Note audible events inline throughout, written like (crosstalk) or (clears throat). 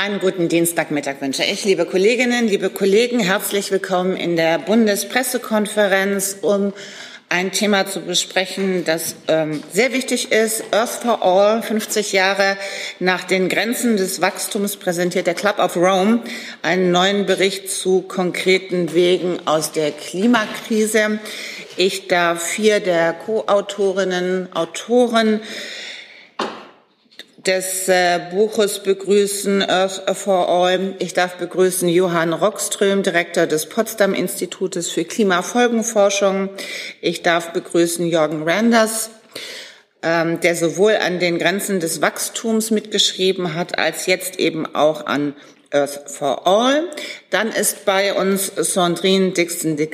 Einen guten Dienstagmittag wünsche ich, liebe Kolleginnen, liebe Kollegen. Herzlich willkommen in der Bundespressekonferenz, um ein Thema zu besprechen, das ähm, sehr wichtig ist. Earth for All, 50 Jahre nach den Grenzen des Wachstums präsentiert der Club of Rome einen neuen Bericht zu konkreten Wegen aus der Klimakrise. Ich darf vier der Co-Autorinnen, Autoren des äh, Buches begrüßen, Earth for All. Ich darf begrüßen Johann Rockström, Direktor des Potsdam Institutes für Klimafolgenforschung. Ich darf begrüßen Jorgen Randers, ähm, der sowohl an den Grenzen des Wachstums mitgeschrieben hat, als jetzt eben auch an Earth for All. Dann ist bei uns Sandrine Dixon de.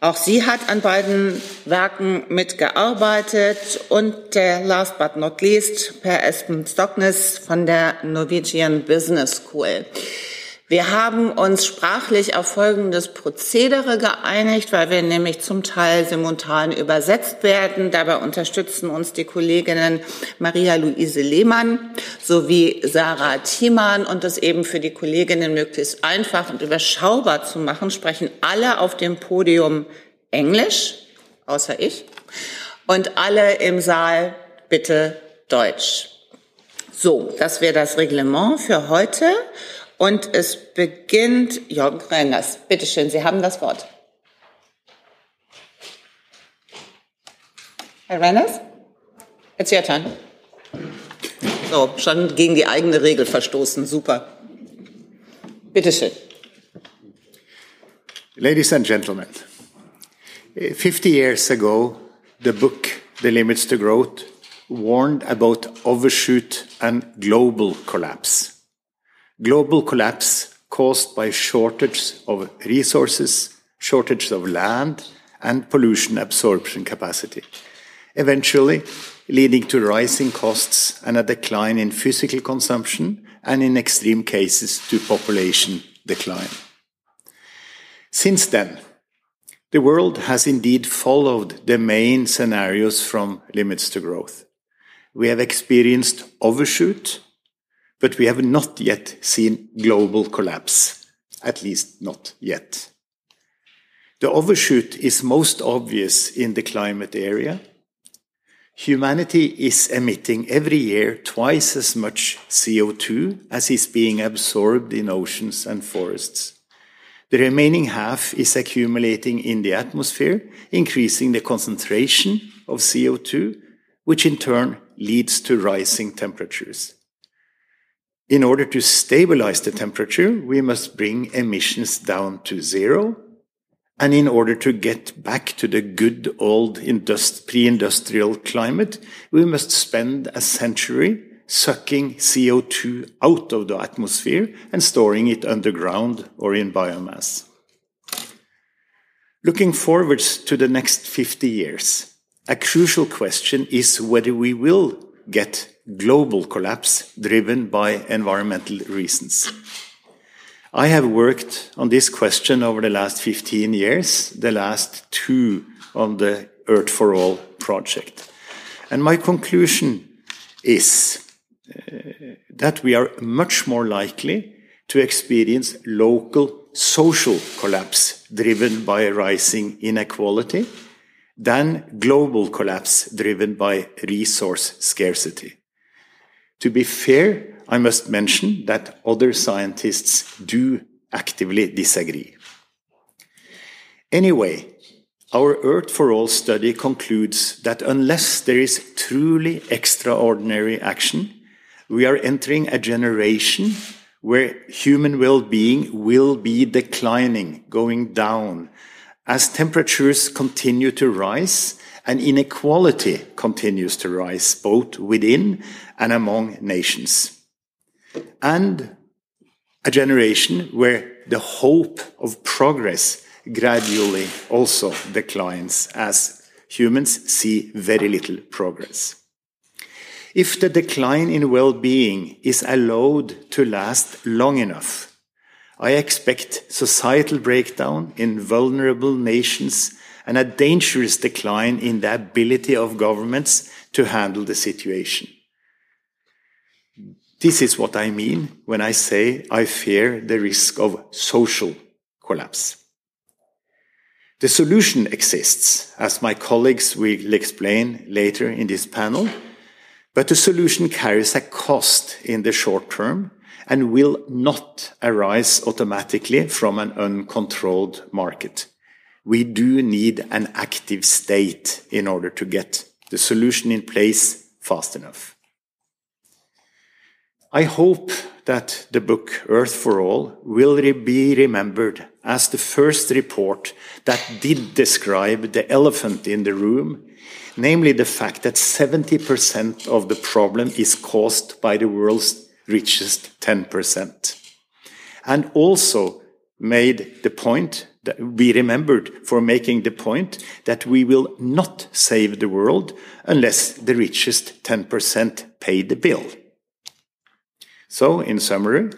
Auch sie hat an beiden Werken mitgearbeitet und äh, last but not least Per Espen Stocknes von der Norwegian Business School. Wir haben uns sprachlich auf folgendes Prozedere geeinigt, weil wir nämlich zum Teil simultan übersetzt werden. Dabei unterstützen uns die Kolleginnen Maria-Luise Lehmann sowie Sarah Thiemann und das eben für die Kolleginnen möglichst einfach und überschaubar zu machen, sprechen alle auf dem Podium Englisch, außer ich, und alle im Saal bitte Deutsch. So, das wäre das Reglement für heute. Und es beginnt Jörg Rengers. Bitte schön, Sie haben das Wort. Herr Renners, it's your turn. So, schon gegen die eigene Regel verstoßen. Super. Bitte schön. Ladies and gentlemen, 50 years ago, the book The Limits to Growth warned about overshoot and global collapse global collapse caused by shortage of resources, shortage of land, and pollution absorption capacity, eventually leading to rising costs and a decline in physical consumption and in extreme cases to population decline. Since then, the world has indeed followed the main scenarios from limits to growth. We have experienced overshoot but we have not yet seen global collapse, at least not yet. The overshoot is most obvious in the climate area. Humanity is emitting every year twice as much CO2 as is being absorbed in oceans and forests. The remaining half is accumulating in the atmosphere, increasing the concentration of CO2, which in turn leads to rising temperatures. In order to stabilize the temperature, we must bring emissions down to zero. And in order to get back to the good old pre-industrial climate, we must spend a century sucking CO2 out of the atmosphere and storing it underground or in biomass. Looking forwards to the next 50 years, a crucial question is whether we will get global collapse driven by environmental reasons. I have worked on this question over the last 15 years, the last two on the Earth for All project. And my conclusion is uh, that we are much more likely to experience local social collapse driven by rising inequality than global collapse driven by resource scarcity. To be fair, I must mention that other scientists do actively disagree. Anyway, our Earth for All study concludes that unless there is truly extraordinary action, we are entering a generation where human well-being will be declining, going down, as temperatures continue to rise and inequality continues to rise both within and among nations. And a generation where the hope of progress gradually also declines as humans see very little progress. If the decline in well-being is allowed to last long enough, I expect societal breakdown in vulnerable nations and a dangerous decline in the ability of governments to handle the situation. This is what I mean when I say I fear the risk of social collapse. The solution exists, as my colleagues will explain later in this panel, but the solution carries a cost in the short term and will not arise automatically from an uncontrolled market. We do need an active state in order to get the solution in place fast enough. I hope that the book Earth for All will be remembered as the first report that did describe the elephant in the room, namely the fact that 70% of the problem is caused by the world's richest 10%. And also made the point we remembered for making the point that we will not save the world unless the richest 10% pay the bill. So, in summary,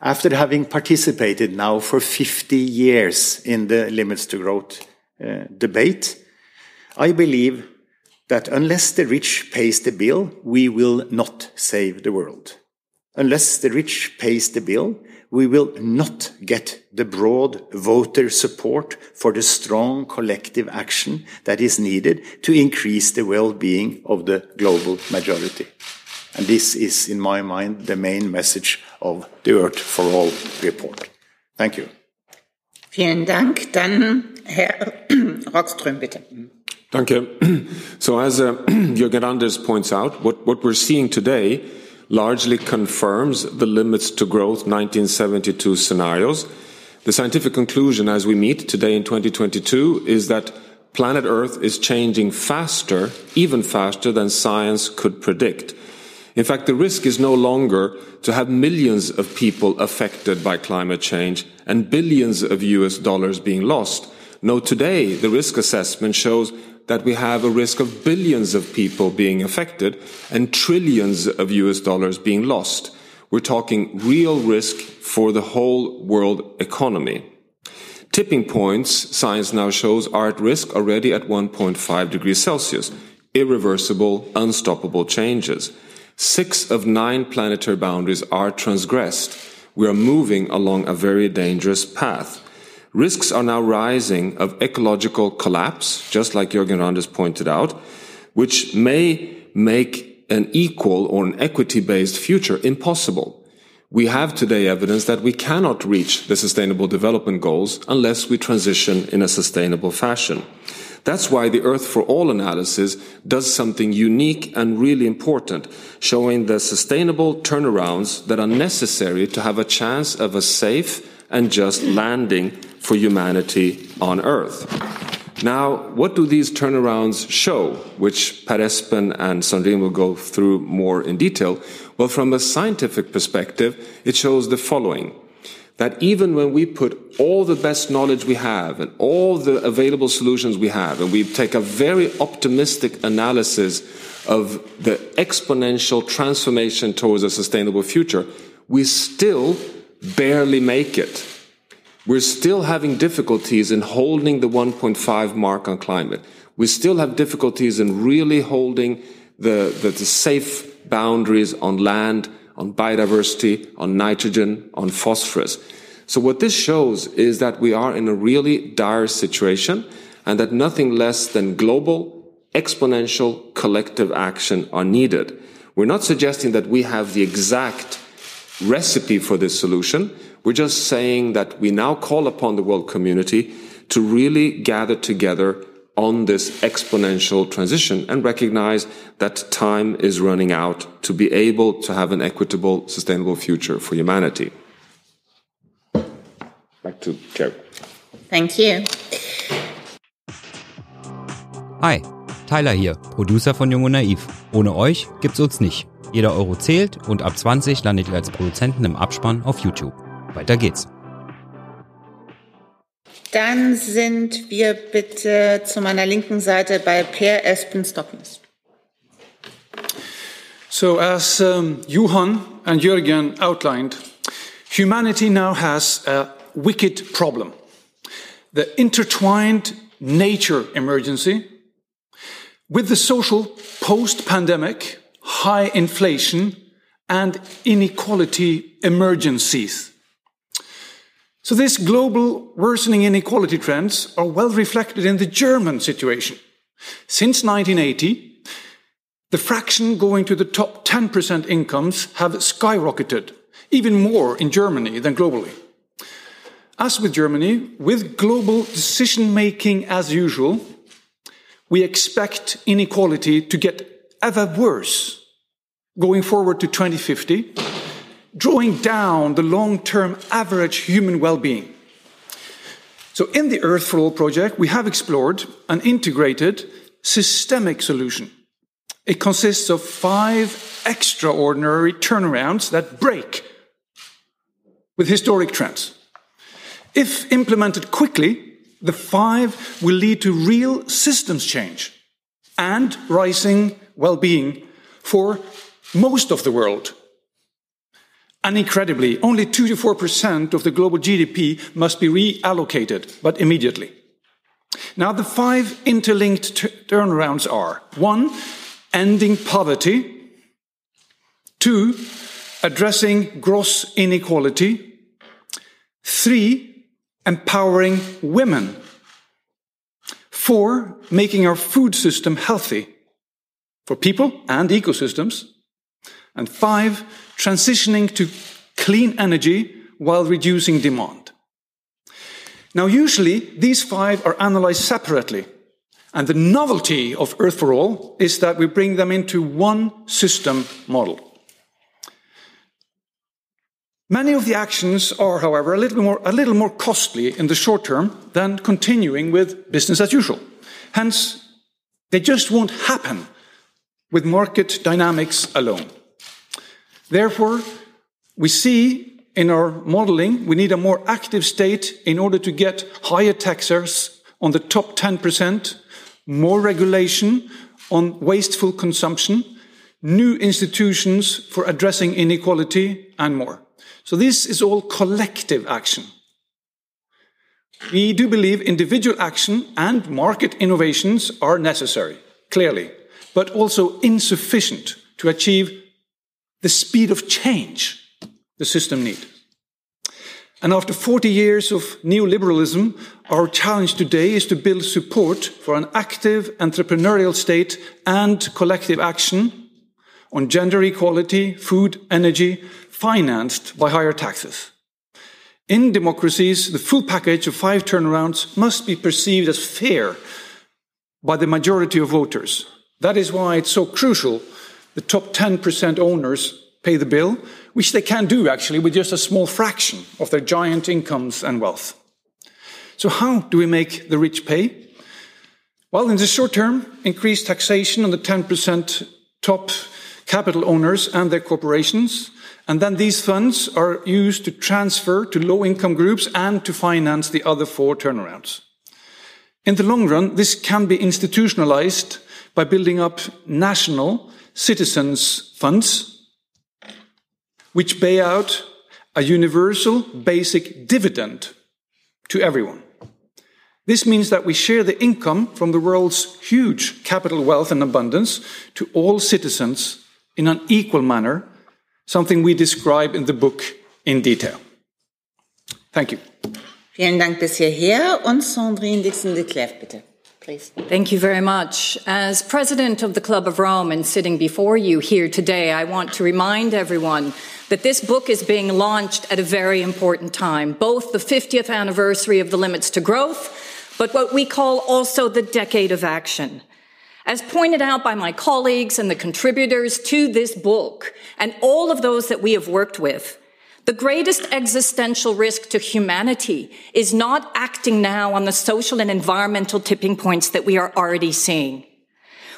after having participated now for 50 years in the limits to growth uh, debate, I believe that unless the rich pays the bill, we will not save the world. Unless the rich pays the bill, we will not get the broad voter support for the strong collective action that is needed to increase the well-being of the global majority. And this is, in my mind, the main message of the Earth for All report. Thank you. Vielen Dank. Dann Herr (clears throat) Rockström, bitte. Danke. (clears throat) So as uh, (clears throat) Jørgen Randers points out, what, what we're seeing today largely confirms the limits to growth 1972 scenarios. The scientific conclusion as we meet today in 2022 is that planet Earth is changing faster, even faster than science could predict. In fact, the risk is no longer to have millions of people affected by climate change and billions of US dollars being lost. No, today the risk assessment shows that we have a risk of billions of people being affected and trillions of US dollars being lost. We're talking real risk for the whole world economy. Tipping points, science now shows, are at risk already at 1.5 degrees Celsius. Irreversible, unstoppable changes. Six of nine planetary boundaries are transgressed. We are moving along a very dangerous path. Risks are now rising of ecological collapse, just like Jørgen Randers pointed out, which may make an equal or an equity-based future impossible. We have today evidence that we cannot reach the sustainable development goals unless we transition in a sustainable fashion. That's why the Earth for All analysis does something unique and really important, showing the sustainable turnarounds that are necessary to have a chance of a safe and just landing for humanity on Earth. Now, what do these turnarounds show, which Espen and Sandrine will go through more in detail? Well, from a scientific perspective, it shows the following that even when we put all the best knowledge we have and all the available solutions we have, and we take a very optimistic analysis of the exponential transformation towards a sustainable future, we still barely make it. We're still having difficulties in holding the 1.5 mark on climate. We still have difficulties in really holding the, the, the safe boundaries on land on biodiversity, on nitrogen, on phosphorus. So what this shows is that we are in a really dire situation and that nothing less than global, exponential, collective action are needed. We're not suggesting that we have the exact recipe for this solution. We're just saying that we now call upon the world community to really gather together on this exponential transition and recognize that time is running out to be able to have an equitable, sustainable future for humanity. Back to Jerry. Thank you. Hi, Tilo hier, Producer von Jung und Naiv. Ohne euch gibt's uns nicht. Jeder Euro zählt und ab 20 landet ihr als Produzenten im Abspann auf YouTube. Weiter geht's. Dann sind wir bitte zu meiner linken Seite bei Per Espen Stocknes. So, as um, Johan and Jürgen outlined, humanity now has a wicked problem. The intertwined nature emergency with the social post pandemic, high inflation, and inequality emergencies. So, this global worsening inequality trends are well reflected in the German situation. Since 1980, the fraction going to the top 10% incomes have skyrocketed, even more in Germany than globally. As with Germany, with global decision making as usual, we expect inequality to get ever worse going forward to 2050 drawing down the long term average human well being. So, in the Earth for All project, we have explored an integrated systemic solution. It consists of five extraordinary turnarounds that break with historic trends. If implemented quickly, the five will lead to real systems change and rising well being for most of the world and incredibly, only 2 to 4% of the global GDP must be reallocated, but immediately. Now, the five interlinked turnarounds are one, ending poverty, two, addressing gross inequality, three, empowering women, four, making our food system healthy for people and ecosystems, and five, transitioning to clean energy while reducing demand. Now, usually these five are analyzed separately. And the novelty of Earth for All is that we bring them into one system model. Many of the actions are, however, a little, more, a little more costly in the short term than continuing with business as usual. Hence, they just won't happen with market dynamics alone. Therefore, we see in our modeling we need a more active state in order to get higher taxes on the top 10%, more regulation on wasteful consumption, new institutions for addressing inequality, and more. So this is all collective action. We do believe individual action and market innovations are necessary, clearly, but also insufficient to achieve the speed of change the system needs. And after 40 years of neoliberalism, our challenge today is to build support for an active entrepreneurial state and collective action on gender equality, food, energy, financed by higher taxes. In democracies, the full package of five turnarounds must be perceived as fair by the majority of voters. That is why it's so crucial the top 10% owners pay the bill, which they can do actually with just a small fraction of their giant incomes and wealth. So, how do we make the rich pay? Well, in the short term, increase taxation on the 10% top capital owners and their corporations. And then these funds are used to transfer to low income groups and to finance the other four turnarounds. In the long run, this can be institutionalized by building up national citizens' funds, which pay out a universal basic dividend to everyone. This means that we share the income from the world's huge capital wealth and abundance to all citizens in an equal manner, something we describe in the book in detail. Thank you. Vielen Dank bis hierher und Sandrine Dixson-Declève, bitte. Please. Thank you very much. As president of the Club of Rome and sitting before you here today, I want to remind everyone that this book is being launched at a very important time, both the 50th anniversary of the Limits to Growth, but what we call also the Decade of Action. As pointed out by my colleagues and the contributors to this book, and all of those that we have worked with, the greatest existential risk to humanity is not acting now on the social and environmental tipping points that we are already seeing.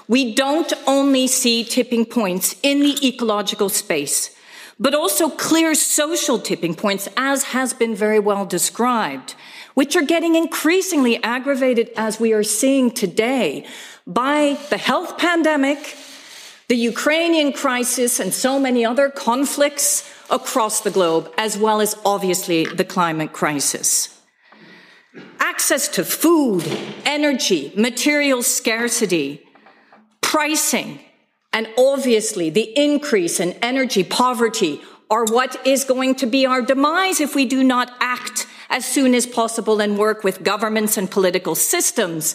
We don't only see tipping points in the ecological space, but also clear social tipping points, as has been very well described, which are getting increasingly aggravated as we are seeing today by the health pandemic, the Ukrainian crisis, and so many other conflicts across the globe, as well as obviously the climate crisis. Access to food, energy, material scarcity, pricing, And obviously, the increase in energy poverty are what is going to be our demise if we do not act as soon as possible and work with governments and political systems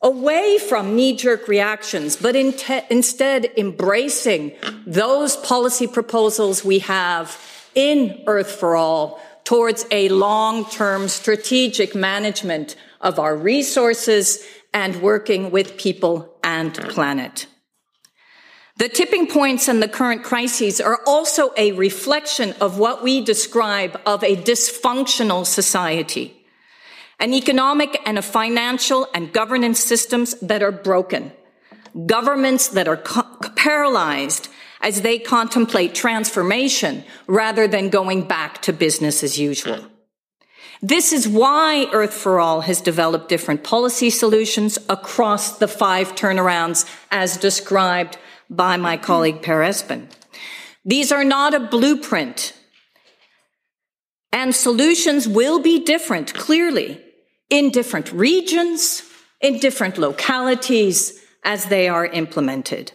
away from knee jerk reactions, but in instead embracing those policy proposals we have in Earth for All towards a long term strategic management of our resources and working with people and planet. The tipping points and the current crises are also a reflection of what we describe of a dysfunctional society. An economic and a financial and governance systems that are broken. Governments that are paralyzed as they contemplate transformation rather than going back to business as usual. This is why Earth for All has developed different policy solutions across the five turnarounds as described by my colleague Per Espen. These are not a blueprint. And solutions will be different, clearly, in different regions, in different localities as they are implemented.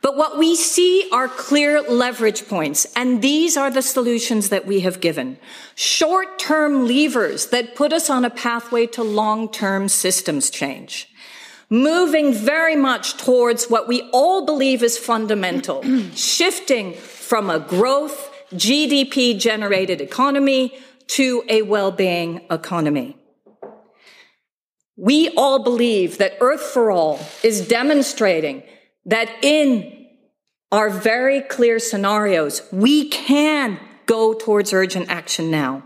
But what we see are clear leverage points, and these are the solutions that we have given. Short-term levers that put us on a pathway to long-term systems change. Moving very much towards what we all believe is fundamental, (clears throat) shifting from a growth, GDP generated economy to a well-being economy. We all believe that Earth for All is demonstrating that in our very clear scenarios, we can go towards urgent action now.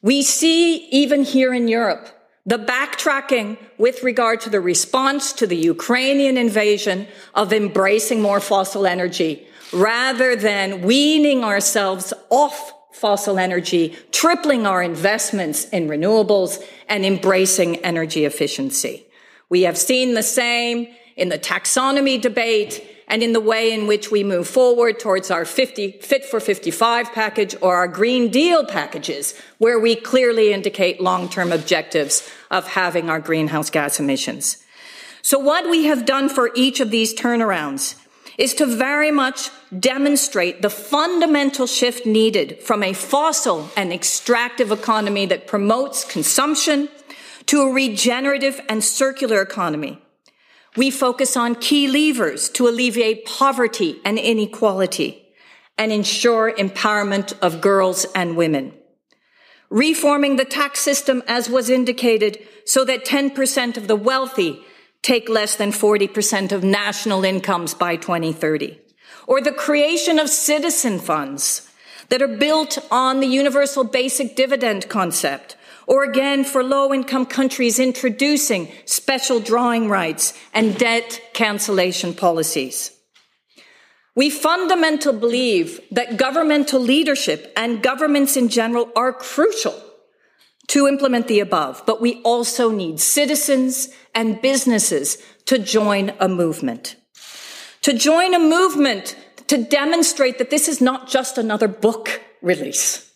We see even here in Europe, the backtracking with regard to the response to the Ukrainian invasion of embracing more fossil energy rather than weaning ourselves off fossil energy, tripling our investments in renewables and embracing energy efficiency. We have seen the same in the taxonomy debate and in the way in which we move forward towards our 50, Fit for 55 package or our Green Deal packages, where we clearly indicate long-term objectives of having our greenhouse gas emissions. So what we have done for each of these turnarounds is to very much demonstrate the fundamental shift needed from a fossil and extractive economy that promotes consumption to a regenerative and circular economy we focus on key levers to alleviate poverty and inequality and ensure empowerment of girls and women. Reforming the tax system as was indicated so that 10% of the wealthy take less than 40% of national incomes by 2030. Or the creation of citizen funds that are built on the universal basic dividend concept or again for low income countries introducing special drawing rights and debt cancellation policies. We fundamentally believe that governmental leadership and governments in general are crucial to implement the above, but we also need citizens and businesses to join a movement. To join a movement to demonstrate that this is not just another book release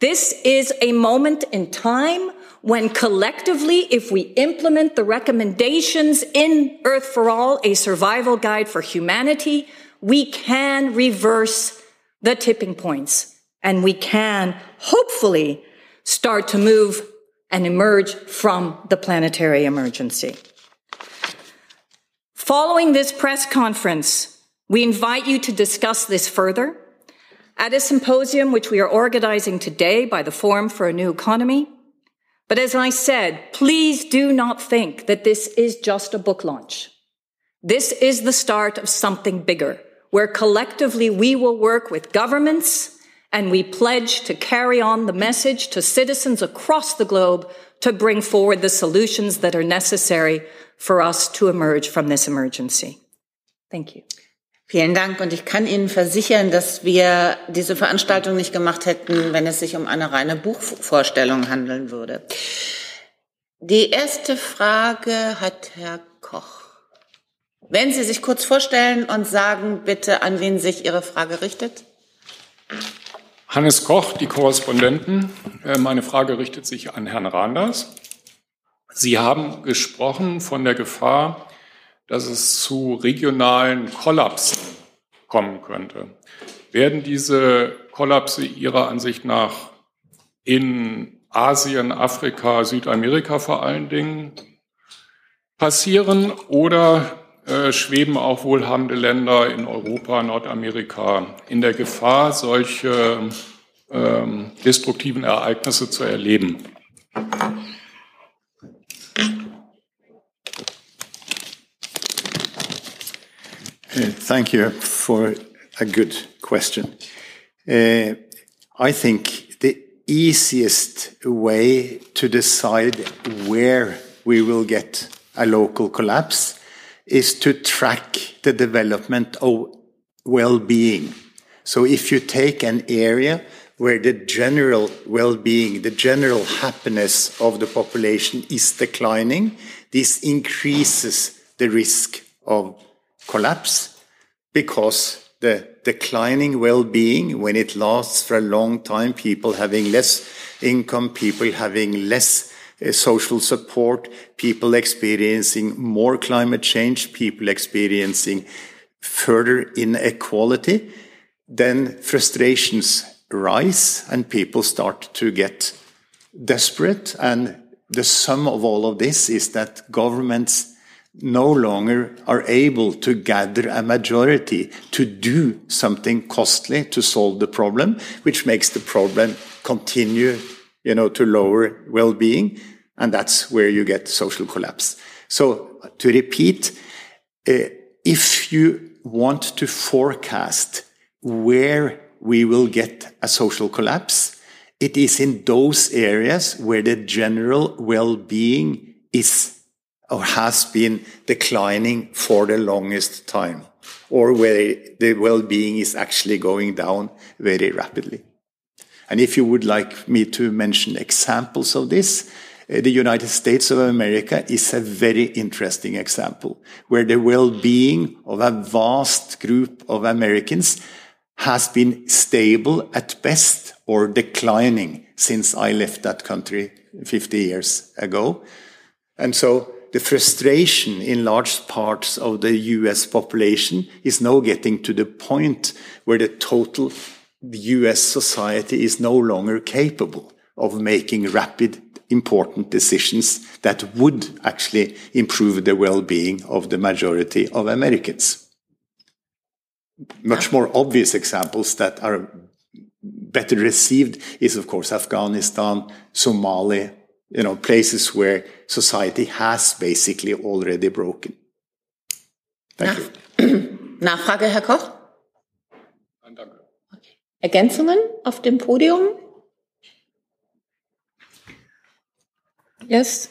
this is a moment in time when collectively, if we implement the recommendations in Earth for All, a survival guide for humanity, we can reverse the tipping points and we can hopefully start to move and emerge from the planetary emergency. Following this press conference, we invite you to discuss this further at a symposium which we are organizing today by the Forum for a New Economy. But as I said, please do not think that this is just a book launch. This is the start of something bigger, where collectively we will work with governments and we pledge to carry on the message to citizens across the globe to bring forward the solutions that are necessary for us to emerge from this emergency. Thank you. Vielen Dank und ich kann Ihnen versichern, dass wir diese Veranstaltung nicht gemacht hätten, wenn es sich um eine reine Buchvorstellung handeln würde. Die erste Frage hat Herr Koch. Wenn Sie sich kurz vorstellen und sagen bitte, an wen sich Ihre Frage richtet. Hannes Koch, die Korrespondenten. Äh, meine Frage richtet sich an Herrn Randers. Sie haben gesprochen von der Gefahr, dass es zu regionalen Kollapsen kommen könnte. Werden diese Kollapse Ihrer Ansicht nach in Asien, Afrika, Südamerika vor allen Dingen passieren oder äh, schweben auch wohlhabende Länder in Europa, Nordamerika in der Gefahr, solche ähm, destruktiven Ereignisse zu erleben? Thank you for a good question. Uh, I think the easiest way to decide where we will get a local collapse is to track the development of well-being. So if you take an area where the general well-being, the general happiness of the population is declining, this increases the risk of collapse because the declining well-being, when it lasts for a long time, people having less income, people having less social support, people experiencing more climate change, people experiencing further inequality, then frustrations rise and people start to get desperate. And the sum of all of this is that governments no longer are able to gather a majority to do something costly to solve the problem, which makes the problem continue, you know, to lower well-being. And that's where you get social collapse. So to repeat, uh, if you want to forecast where we will get a social collapse, it is in those areas where the general well-being is or has been declining for the longest time, or where the well-being is actually going down very rapidly. And if you would like me to mention examples of this, Uh, the United States of America is a very interesting example, where the well-being of a vast group of Americans has been stable at best or declining since I left that country 50 years ago. And so the frustration in large parts of the US population is now getting to the point where the total US society is no longer capable of making rapid, important decisions that would actually improve the well-being of the majority of Americans. Much more obvious examples that are better received is, of course, Afghanistan, Somalia, you know, places where society has basically already broken. Thank Nach you. Nachfrage, (clears throat) Herr Koch? Danke. Okay. Ergänzungen auf dem Podium? Yes,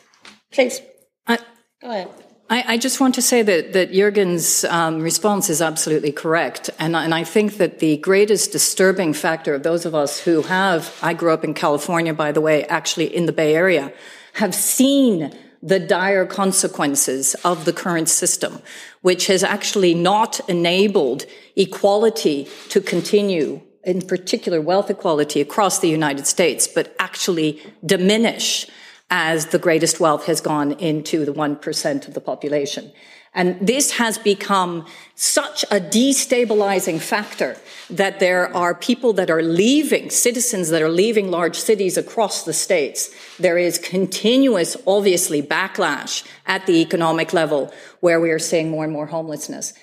Please. I, Go ahead. I, I just want to say that, that Jørgen's um, response is absolutely correct. And, and I think that the greatest disturbing factor of those of us who have, I grew up in California, by the way, actually in the Bay Area, have seen the dire consequences of the current system, which has actually not enabled equality to continue, in particular wealth equality across the United States, but actually diminish as the greatest wealth has gone into the 1% of the population. And this has become such a destabilizing factor that there are people that are leaving, citizens that are leaving large cities across the states. There is continuous, obviously, backlash at the economic level where we are seeing more and more homelessness.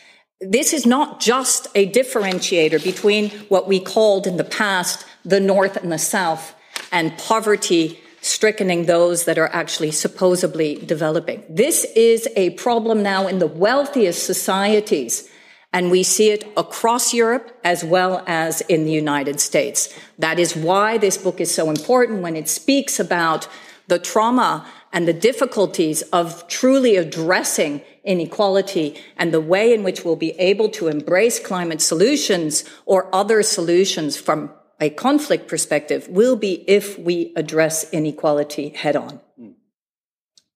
This is not just a differentiator between what we called in the past the North and the South and poverty strickening those that are actually supposedly developing. This is a problem now in the wealthiest societies. And we see it across Europe as well as in the United States. That is why this book is so important when it speaks about the trauma and the difficulties of truly addressing inequality and the way in which we'll be able to embrace climate solutions or other solutions from a conflict perspective will be if we address inequality head on.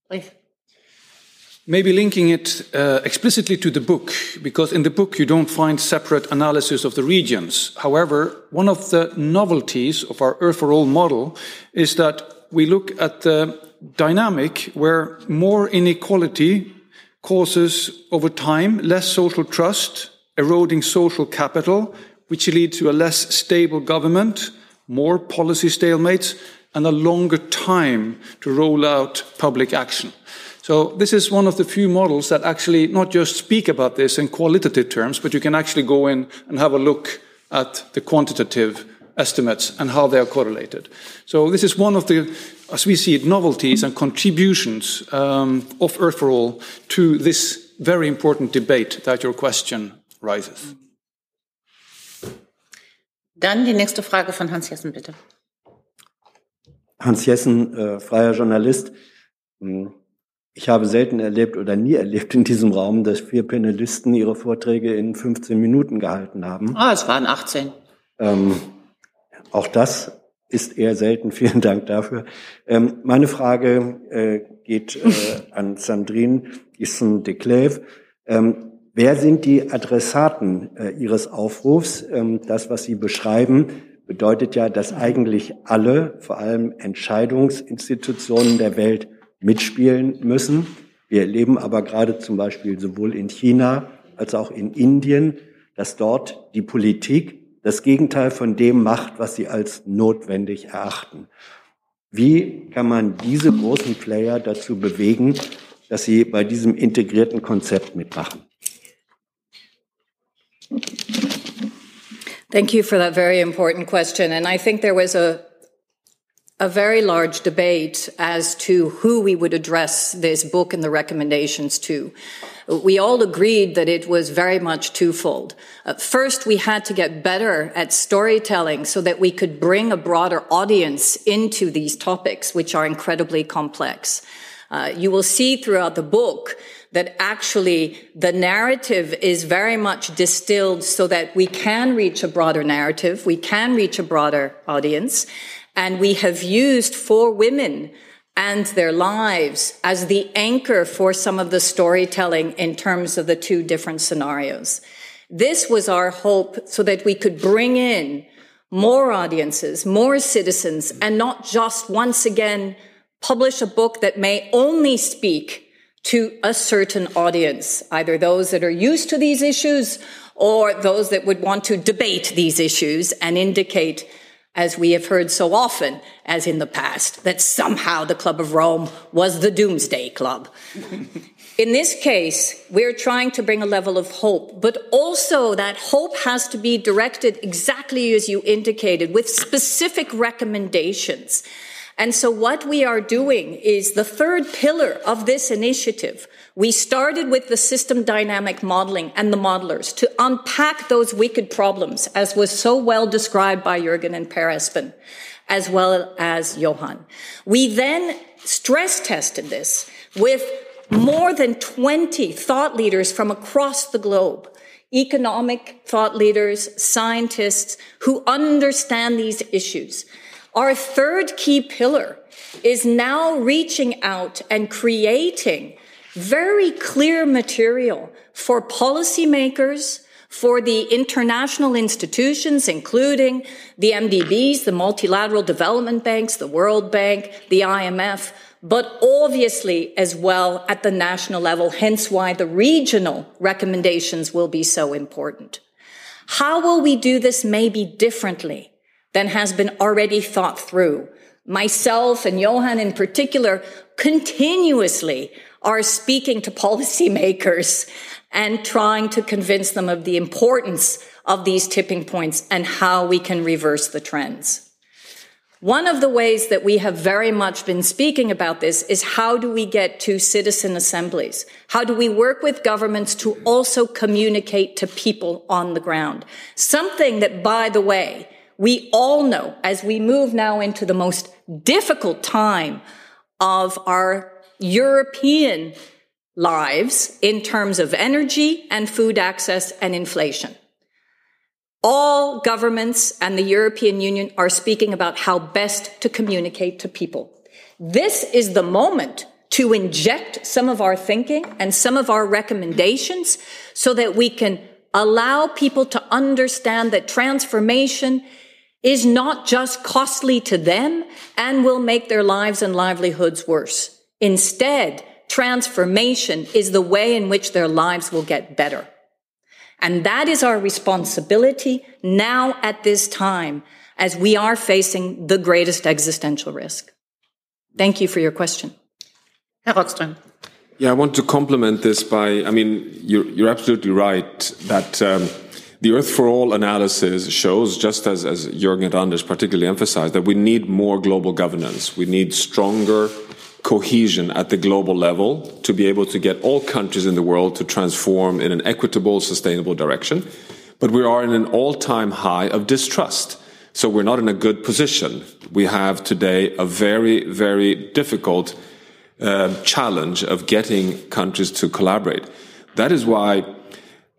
Please. Maybe linking it uh, explicitly to the book, because in the book you don't find separate analysis of the regions. However, one of the novelties of our Earth for All model is that we look at the dynamic where more inequality causes over time less social trust, eroding social capital, which lead to a less stable government, more policy stalemates, and a longer time to roll out public action. So this is one of the few models that actually not just speak about this in qualitative terms, but you can actually go in and have a look at the quantitative estimates and how they are correlated. So this is one of the, as we see it, novelties and contributions um, of Earth for All to this very important debate that your question rises. Dann die nächste Frage von Hans Jessen, bitte. Hans Jessen, äh, freier Journalist. Hm, ich habe selten erlebt oder nie erlebt in diesem Raum, dass vier Panelisten ihre Vorträge in 15 Minuten gehalten haben. Ah, es waren 18. Ähm, auch das ist eher selten. (laughs) Vielen Dank dafür. Ähm, meine Frage äh, geht äh, (laughs) an Sandrine Isson-de Clève. Ähm, wer sind die Adressaten äh, Ihres Aufrufs? Ähm, das, was Sie beschreiben, bedeutet ja, dass eigentlich alle, vor allem Entscheidungsinstitutionen der Welt, mitspielen müssen. Wir erleben aber gerade zum Beispiel sowohl in China als auch in Indien, dass dort die Politik das Gegenteil von dem macht, was sie als notwendig erachten. Wie kann man diese großen Player dazu bewegen, dass sie bei diesem integrierten Konzept mitmachen? Thank you for that very important question. And I think there was a a very large debate as to who we would address this book and the recommendations to. We all agreed that it was very much twofold. Uh, first, we had to get better at storytelling so that we could bring a broader audience into these topics, which are incredibly complex. Uh, you will see throughout the book that actually the narrative is very much distilled so that we can reach a broader narrative, we can reach a broader audience, and we have used for women and their lives as the anchor for some of the storytelling in terms of the two different scenarios. This was our hope so that we could bring in more audiences, more citizens, and not just once again publish a book that may only speak to a certain audience, either those that are used to these issues or those that would want to debate these issues and indicate as we have heard so often, as in the past, that somehow the Club of Rome was the Doomsday Club. (laughs) in this case, we're trying to bring a level of hope, but also that hope has to be directed exactly as you indicated with specific recommendations. And so what we are doing is the third pillar of this initiative we started with the system dynamic modeling and the modelers to unpack those wicked problems, as was so well described by Jørgen and Per Espen, as well as Johan. We then stress tested this with more than 20 thought leaders from across the globe economic thought leaders, scientists who understand these issues. Our third key pillar is now reaching out and creating very clear material for policymakers, for the international institutions, including the MDBs, the multilateral development banks, the World Bank, the IMF, but obviously as well at the national level, hence why the regional recommendations will be so important. How will we do this maybe differently than has been already thought through? Myself and Johan in particular continuously are speaking to (laughs) policymakers and trying to convince them of the importance of these tipping points and how we can reverse the trends. One of the ways that we have very much been speaking about this is how do we get to citizen assemblies? How do we work with governments to also communicate to people on the ground? Something that, by the way, we all know as we move now into the most difficult time of our European lives in terms of energy and food access and inflation. All governments and the European Union are speaking about how best to communicate to people. This is the moment to inject some of our thinking and some of our recommendations so that we can allow people to understand that transformation is not just costly to them and will make their lives and livelihoods worse. Instead, Transformation is the way in which their lives will get better. And that is our responsibility now at this time as we are facing the greatest existential risk. Thank you for your question. Herr Rockström. Yeah, I want to complement this by, I mean, you're, you're absolutely right that um, the Earth for All analysis shows, just as, as Jørgen Randers particularly emphasized, that we need more global governance. We need stronger cohesion at the global level to be able to get all countries in the world to transform in an equitable, sustainable direction. But we are in an all time high of distrust. So we're not in a good position. We have today a very, very difficult uh, challenge of getting countries to collaborate. That is why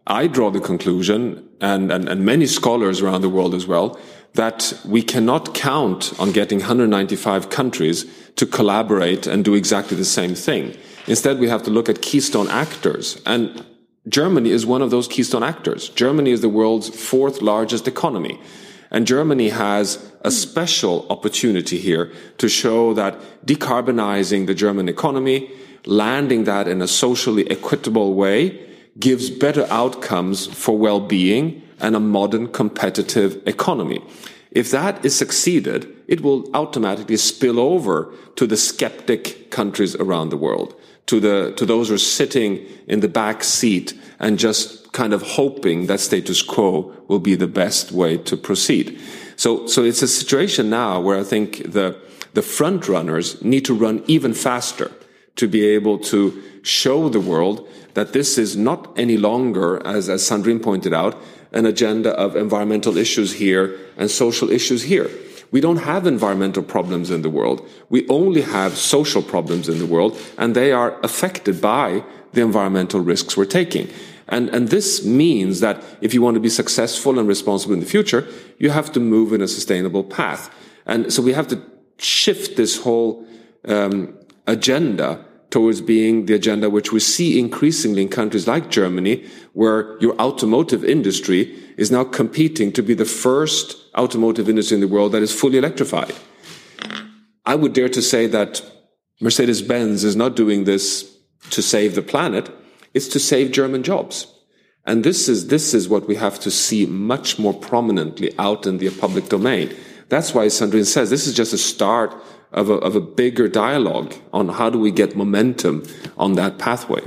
I draw the conclusion, and, and, and many scholars around the world as well, that we cannot count on getting 195 countries to collaborate and do exactly the same thing. Instead, we have to look at keystone actors. And Germany is one of those keystone actors. Germany is the world's fourth largest economy. And Germany has a special opportunity here to show that decarbonizing the German economy, landing that in a socially equitable way, gives better outcomes for well-being and a modern competitive economy. If that is succeeded, it will automatically spill over to the skeptic countries around the world, to the, to those who are sitting in the back seat and just kind of hoping that status quo will be the best way to proceed. So, so it's a situation now where I think the, the front runners need to run even faster to be able to show the world that this is not any longer, as, as Sandrine pointed out, an agenda of environmental issues here and social issues here. We don't have environmental problems in the world. We only have social problems in the world, and they are affected by the environmental risks we're taking. And, and this means that if you want to be successful and responsible in the future, you have to move in a sustainable path. And so we have to shift this whole um, agenda towards being the agenda which we see increasingly in countries like Germany, where your automotive industry is now competing to be the first automotive industry in the world that is fully electrified. I would dare to say that Mercedes Benz is not doing this to save the planet it's to save German jobs. And this is, this is what we have to see much more prominently out in the public domain. That's why Sandrine says this is just a start of a, of a bigger dialogue on how do we get momentum on that pathway.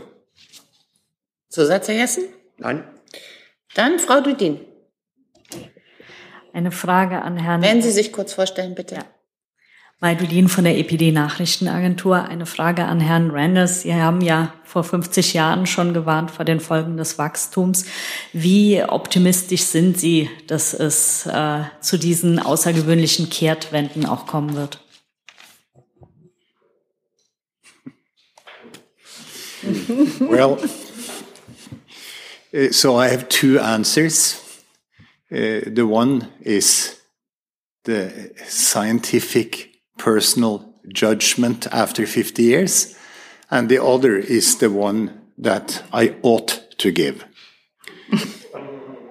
Zusatz, Herr Jessen? Nein. Dann Frau Dudin. Eine Frage an Herrn. Werden Sie sich kurz vorstellen, bitte. Ja. Majdudin von der EPD Nachrichtenagentur. Eine Frage an Herrn Randers. Sie haben ja vor 50 Jahren schon gewarnt vor den Folgen des Wachstums. Wie optimistisch sind Sie, dass es äh, zu diesen außergewöhnlichen Kehrtwenden auch kommen wird? (laughs) well, uh, so I have two answers. Uh, the one is the scientific personal judgment after 50 years, and the other is the one that I ought to give.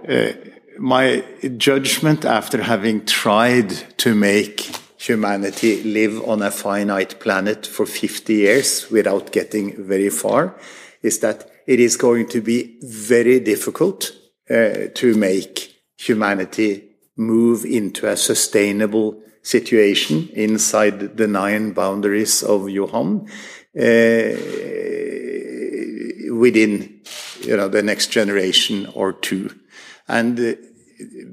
uh, my judgment after having tried to make humanity live on a finite planet for 50 years without getting very far is that it is going to be very difficult uh, to make humanity move into a sustainable situation inside the nine boundaries of Johan uh, within you know the next generation or two, and uh,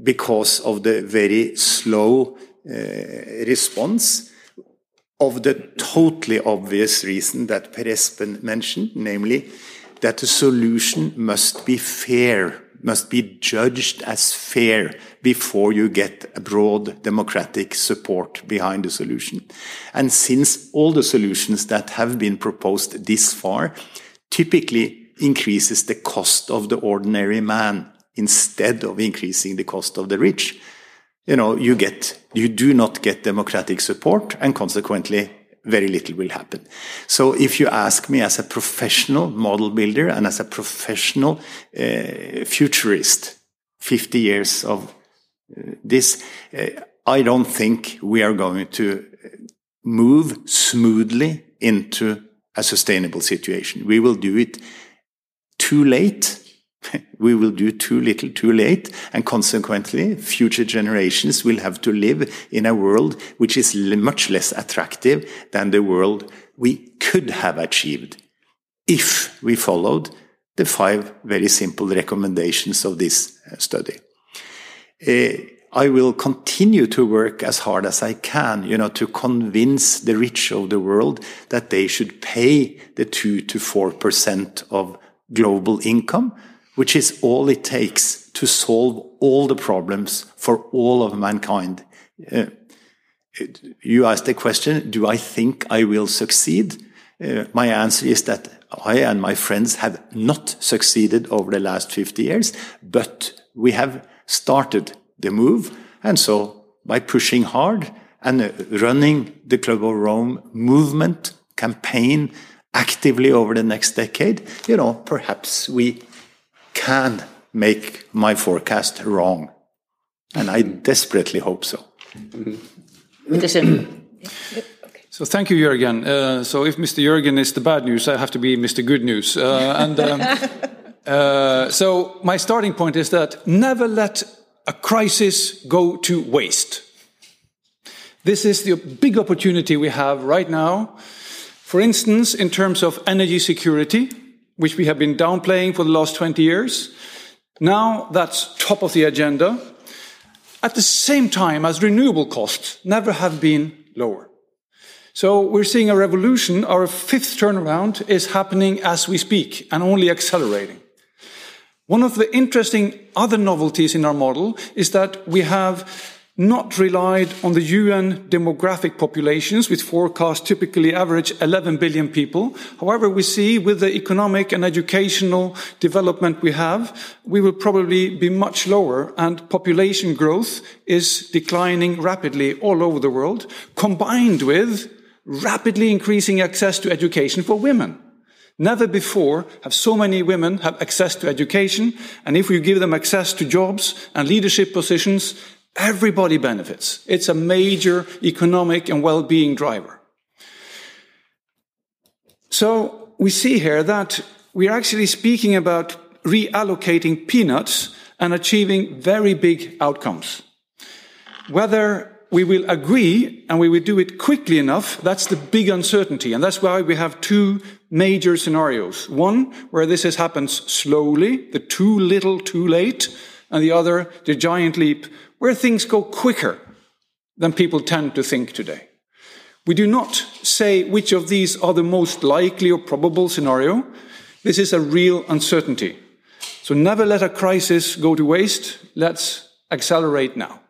because of the very slow Eh, response of the totally obvious reason that Per Espen mentioned, namely that the solution must be fair must be judged as fair before you get a broad democratic support behind the solution. And since all the solutions that have been proposed this far typically increases the cost of the ordinary man instead of increasing the cost of the rich, you know, you get, you do not get democratic support and consequently very little will happen. So if you ask me as a professional model builder and as a professional uh, futurist, 50 years of uh, this, uh, I don't think we are going to move smoothly into a sustainable situation. We will do it too late. (laughs) we will do too little too late, and consequently, future generations will have to live in a world which is much less attractive than the world we could have achieved if we followed the five very simple recommendations of this uh, study. Uh, I will continue to work as hard as I can, you know, to convince the rich of the world that they should pay the two to four percent of global income, which is all it takes to solve all the problems for all of mankind. Uh, you asked the question, do I think I will succeed? Uh, my answer is that I and my friends have not succeeded over the last 50 years, but we have started the move. And so by pushing hard and uh, running the Club of Rome movement campaign actively over the next decade, you know, perhaps we can make my forecast wrong. And I desperately hope so. Mm -hmm. (coughs) So thank you, Jørgen. Uh, so if Mr. Jørgen is the bad news, I have to be Mr. Good News. Uh, and um, (laughs) uh, so my starting point is that never let a crisis go to waste. This is the big opportunity we have right now. For instance, in terms of energy security, which we have been downplaying for the last 20 years. Now that's top of the agenda. At the same time as renewable costs never have been lower. So we're seeing a revolution. Our fifth turnaround is happening as we speak and only accelerating. One of the interesting other novelties in our model is that we have not relied on the UN demographic populations, with forecasts typically average 11 billion people. However, we see with the economic and educational development we have, we will probably be much lower, and population growth is declining rapidly all over the world, combined with rapidly increasing access to education for women. Never before have so many women had access to education, and if we give them access to jobs and leadership positions, everybody benefits. It's a major economic and well-being driver. So we see here that we're actually speaking about reallocating peanuts and achieving very big outcomes. Whether we will agree and we will do it quickly enough. That's the big uncertainty. And that's why we have two major scenarios. One where this has happened slowly, the too little, too late, and the other, the giant leap, where things go quicker than people tend to think today. We do not say which of these are the most likely or probable scenario. This is a real uncertainty. So never let a crisis go to waste. Let's accelerate now.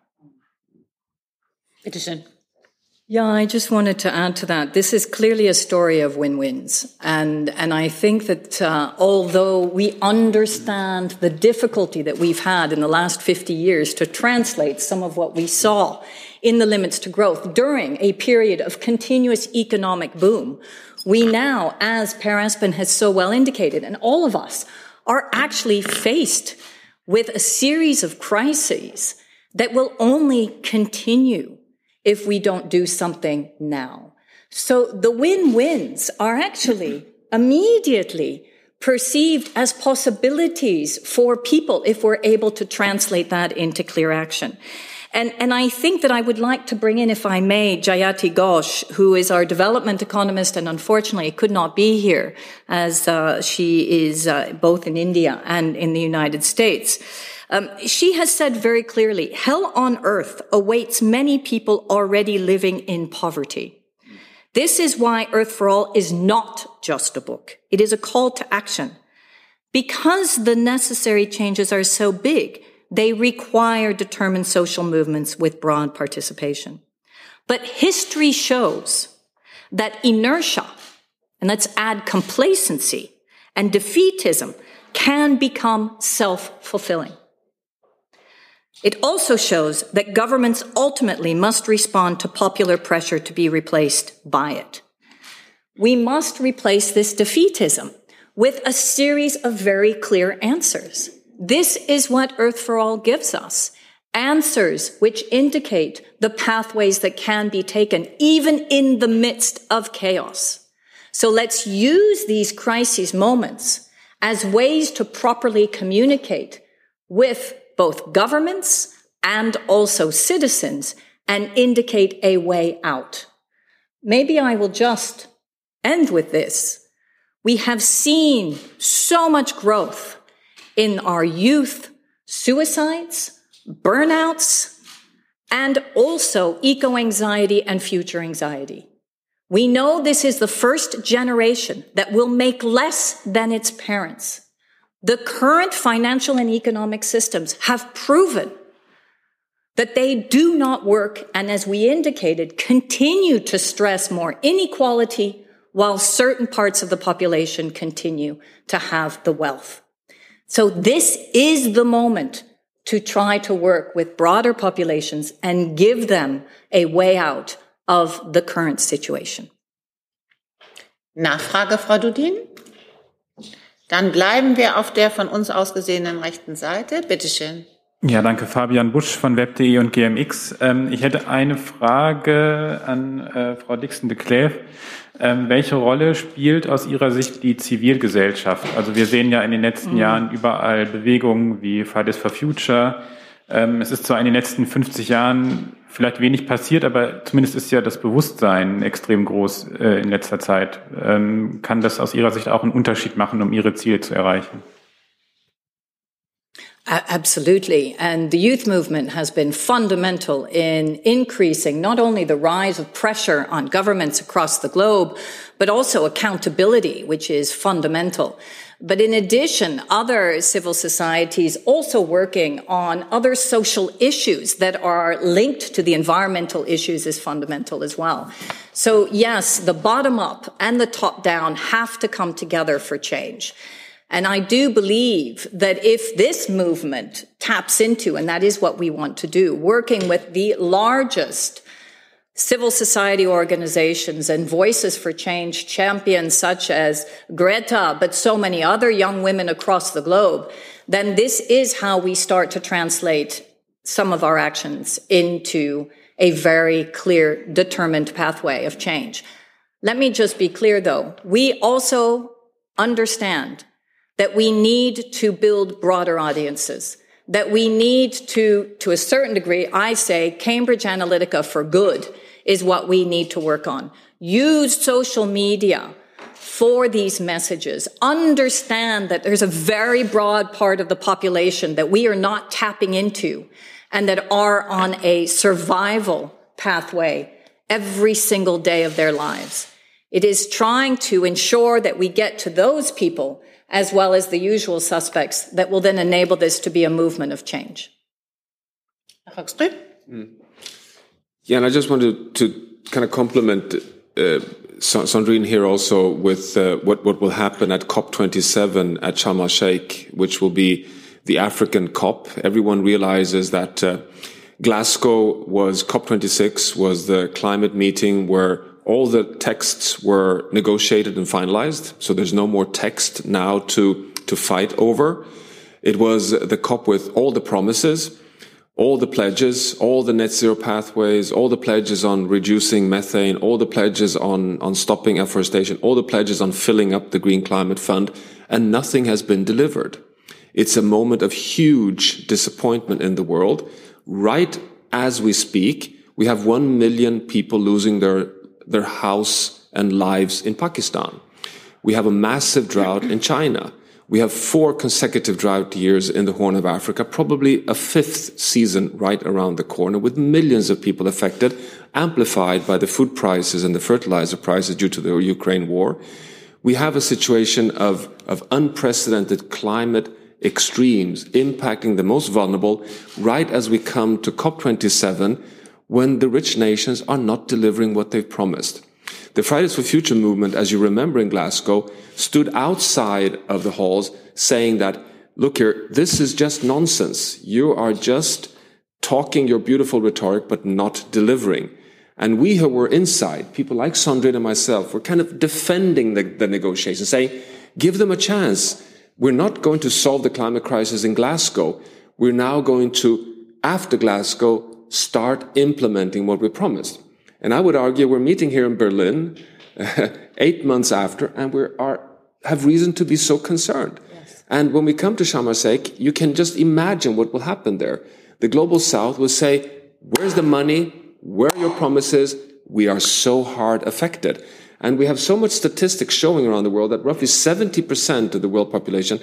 Bitteschön. Yeah, I just wanted to add to that. This is clearly a story of win-wins. And, and I think that uh, although we understand the difficulty that we've had in the last 50 years to translate some of what we saw in the limits to growth during a period of continuous economic boom, we now, as Per Espen has so well indicated, and all of us are actually faced with a series of crises that will only continue if we don't do something now. So the win-wins are actually (laughs) immediately perceived as possibilities for people if we're able to translate that into clear action. And, and I think that I would like to bring in, if I may, Jayati Ghosh, who is our development economist and unfortunately could not be here as uh, she is uh, both in India and in the United States. Um, she has said very clearly, hell on earth awaits many people already living in poverty. This is why Earth for All is not just a book. It is a call to action. Because the necessary changes are so big, they require determined social movements with broad participation. But history shows that inertia, and let's add complacency and defeatism, can become self-fulfilling. It also shows that governments ultimately must respond to popular pressure to be replaced by it. We must replace this defeatism with a series of very clear answers. This is what Earth for All gives us. Answers which indicate the pathways that can be taken even in the midst of chaos. So let's use these crisis moments as ways to properly communicate with both governments and also citizens and indicate a way out. Maybe I will just end with this. We have seen so much growth in our youth suicides, burnouts, and also eco anxiety and future anxiety. We know this is the first generation that will make less than its parents. The current financial and economic systems have proven that they do not work and as we indicated, continue to stress more inequality while certain parts of the population continue to have the wealth. So this is the moment to try to work with broader populations and give them a way out of the current situation. Nachfrage, Frau Dudin? Dann bleiben wir auf der von uns ausgesehenen rechten Seite. Bitte schön. Ja, danke. Fabian Busch von Web.de und GMX. Ähm, ich hätte eine Frage an äh, Frau Dixon de Clève. Ähm, welche Rolle spielt aus Ihrer Sicht die Zivilgesellschaft? Also wir sehen ja in den letzten mhm. Jahren überall Bewegungen wie Fridays for Future, ähm, es ist zwar in den letzten 50 Jahren vielleicht wenig passiert, aber zumindest ist ja das Bewusstsein extrem groß äh, in letzter Zeit. Ähm, kann das aus Ihrer Sicht auch einen Unterschied machen, um Ihre Ziele zu erreichen? Absolutely. And the youth movement has been fundamental in increasing not only the rise of pressure on governments across the globe, but also accountability, which is fundamental. But in addition, other civil societies also working on other social issues that are linked to the environmental issues is fundamental as well. So yes, the bottom up and the top down have to come together for change. And I do believe that if this movement taps into, and that is what we want to do, working with the largest civil society organizations and voices for change champions such as Greta, but so many other young women across the globe, then this is how we start to translate some of our actions into a very clear, determined pathway of change. Let me just be clear though. We also understand that we need to build broader audiences that we need to, to a certain degree, I say Cambridge Analytica for good is what we need to work on. Use social media for these messages. Understand that there's a very broad part of the population that we are not tapping into and that are on a survival pathway every single day of their lives. It is trying to ensure that we get to those people as well as the usual suspects that will then enable this to be a movement of change. Mm. Yeah, and I just wanted to, to kind of compliment uh, Sandrine here also with uh, what, what will happen at COP27 at Sharm el Sheikh, which will be the African COP. Everyone realizes that uh, Glasgow was COP26 was the climate meeting where all the texts were negotiated and finalized. So there's no more text now to, to fight over. It was the COP with all the promises all the pledges, all the net zero pathways, all the pledges on reducing methane, all the pledges on, on stopping afforestation, all the pledges on filling up the Green Climate Fund, and nothing has been delivered. It's a moment of huge disappointment in the world. Right as we speak, we have one million people losing their, their house and lives in Pakistan. We have a massive drought in China. We have four consecutive drought years in the Horn of Africa, probably a fifth season right around the corner with millions of people affected, amplified by the food prices and the fertilizer prices due to the Ukraine war. We have a situation of, of unprecedented climate extremes impacting the most vulnerable right as we come to COP27 when the rich nations are not delivering what they've promised. The Fridays for Future movement, as you remember in Glasgow, stood outside of the halls saying that, look here, this is just nonsense. You are just talking your beautiful rhetoric, but not delivering. And we who were inside, people like Sandrine and myself, were kind of defending the, the negotiations, saying, give them a chance. We're not going to solve the climate crisis in Glasgow. We're now going to, after Glasgow, start implementing what we promised. And I would argue we're meeting here in Berlin (laughs) eight months after, and we are have reason to be so concerned. Yes. And when we come to Sharm el-Sheikh, you can just imagine what will happen there. The global south will say, where's the money? Where are your promises? We are so hard affected. And we have so much statistics showing around the world that roughly 70% of the world population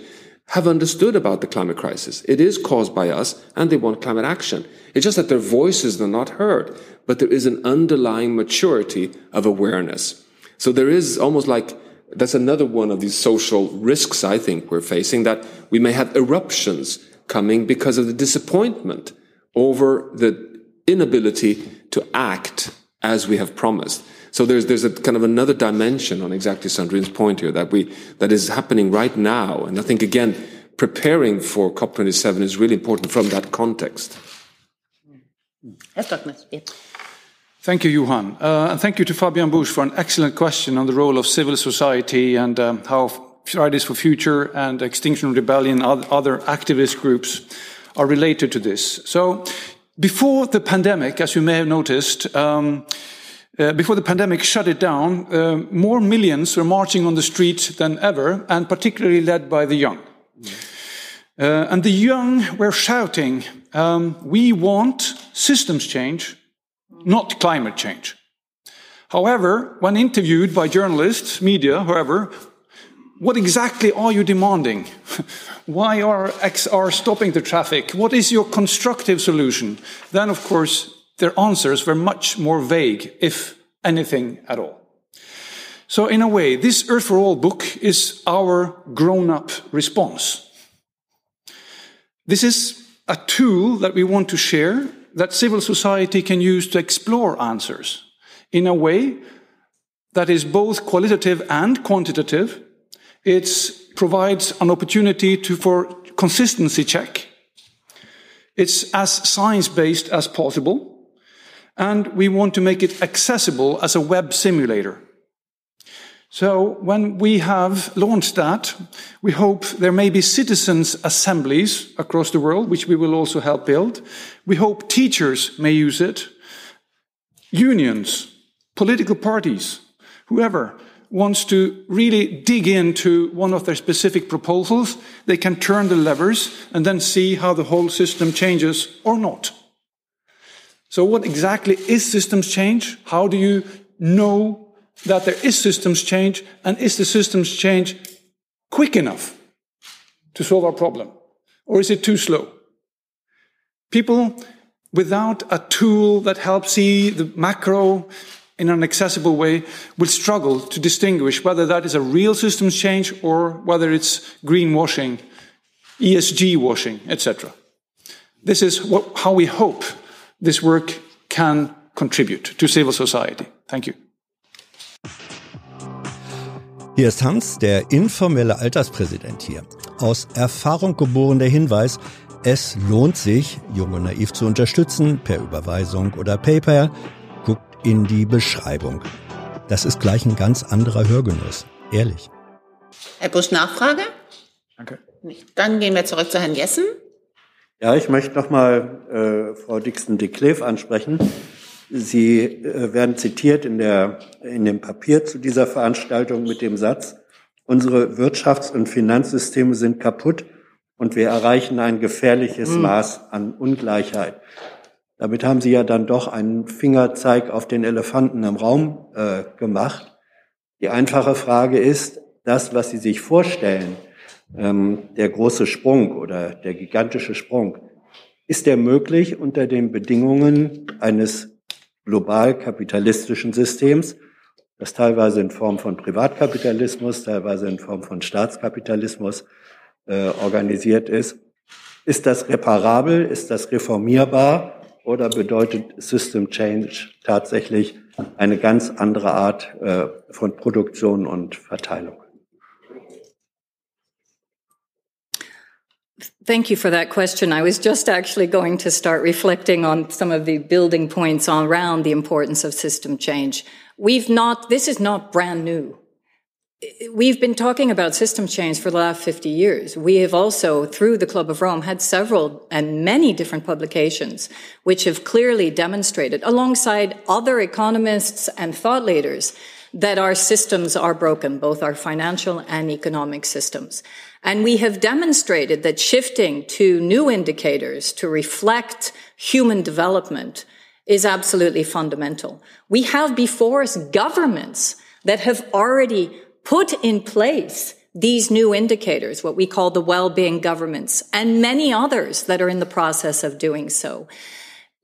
have understood about the climate crisis. It is caused by us and they want climate action. It's just that their voices are not heard, but there is an underlying maturity of awareness. So there is almost like that's another one of these social risks I think we're facing that we may have eruptions coming because of the disappointment over the inability to act as we have promised. So there's there's a kind of another dimension on exactly Sandrine's point here that we that is happening right now, and I think again preparing for COP27 is really important from that context. Thank you, Johan. Uh, and thank you to Fabian Busch for an excellent question on the role of civil society and um, how Fridays for Future and Extinction Rebellion and other activist groups are related to this. So, before the pandemic, as you may have noticed, um, uh, before the pandemic shut it down, uh, more millions were marching on the streets than ever, and particularly led by the young. Uh, and the young were shouting, um, We want systems change not climate change. However, when interviewed by journalists, media, whoever, what exactly are you demanding? (laughs) Why are XR stopping the traffic? What is your constructive solution? Then, of course, their answers were much more vague, if anything at all. So, in a way, this Earth for All book is our grown up response. This is a tool that we want to share that civil society can use to explore answers in a way that is both qualitative and quantitative. It provides an opportunity to, for consistency check. It's as science-based as possible. And we want to make it accessible as a web simulator. So when we have launched that, we hope there may be citizens' assemblies across the world, which we will also help build. We hope teachers may use it, unions, political parties, whoever wants to really dig into one of their specific proposals, they can turn the levers and then see how the whole system changes or not. So what exactly is systems change? How do you know that there is systems change and is the systems change quick enough to solve our problem? Or is it too slow? People without a tool that helps see the macro in an accessible way will struggle to distinguish whether that is a real systems change or whether it's greenwashing, ESG washing, etc. This is what, how we hope this work can contribute to civil society. Thank you. Hier ist Hans, der informelle Alterspräsident hier. Aus Erfahrung geboren der Hinweis, es lohnt sich, Jung und Naiv zu unterstützen, per Überweisung oder PayPal. Guckt in die Beschreibung. Das ist gleich ein ganz anderer Hörgenuss. Ehrlich. Herr Busch, Nachfrage? Danke. Dann gehen wir zurück zu Herrn Jessen. Ja, ich möchte nochmal äh, Frau Dixon de Kleef ansprechen. Sie äh, werden zitiert in, der, in dem Papier zu dieser Veranstaltung mit dem Satz, unsere Wirtschafts- und Finanzsysteme sind kaputt und wir erreichen ein gefährliches mhm. Maß an Ungleichheit. Damit haben Sie ja dann doch einen Fingerzeig auf den Elefanten im Raum äh, gemacht. Die einfache Frage ist, das, was Sie sich vorstellen, ähm, der große Sprung oder der gigantische Sprung, ist der möglich unter den Bedingungen eines global kapitalistischen Systems, das teilweise in Form von Privatkapitalismus, teilweise in Form von Staatskapitalismus äh, organisiert ist. Ist das reparabel? Ist das reformierbar? Oder bedeutet System Change tatsächlich eine ganz andere Art äh, von Produktion und Verteilung? Thank you for that question. I was just actually going to start reflecting on some of the building points around the importance of system change. We've not, this is not brand new. We've been talking about system change for the last 50 years. We have also, through the Club of Rome, had several and many different publications which have clearly demonstrated, alongside other economists and thought leaders, that our systems are broken, both our financial and economic systems. And we have demonstrated that shifting to new indicators to reflect human development is absolutely fundamental. We have before us governments that have already put in place these new indicators, what we call the well-being governments, and many others that are in the process of doing so.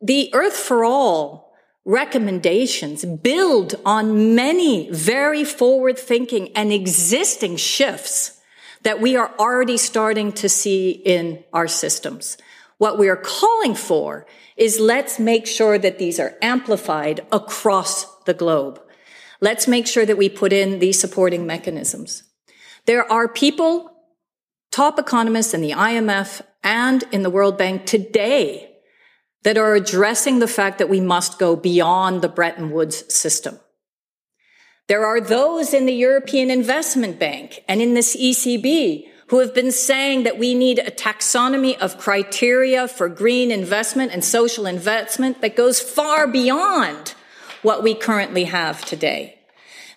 The Earth for All recommendations build on many very forward thinking and existing shifts that we are already starting to see in our systems. What we are calling for is let's make sure that these are amplified across the globe. Let's make sure that we put in these supporting mechanisms. There are people, top economists in the IMF and in the World Bank today that are addressing the fact that we must go beyond the Bretton Woods system. There are those in the European Investment Bank and in this ECB who have been saying that we need a taxonomy of criteria for green investment and social investment that goes far beyond what we currently have today.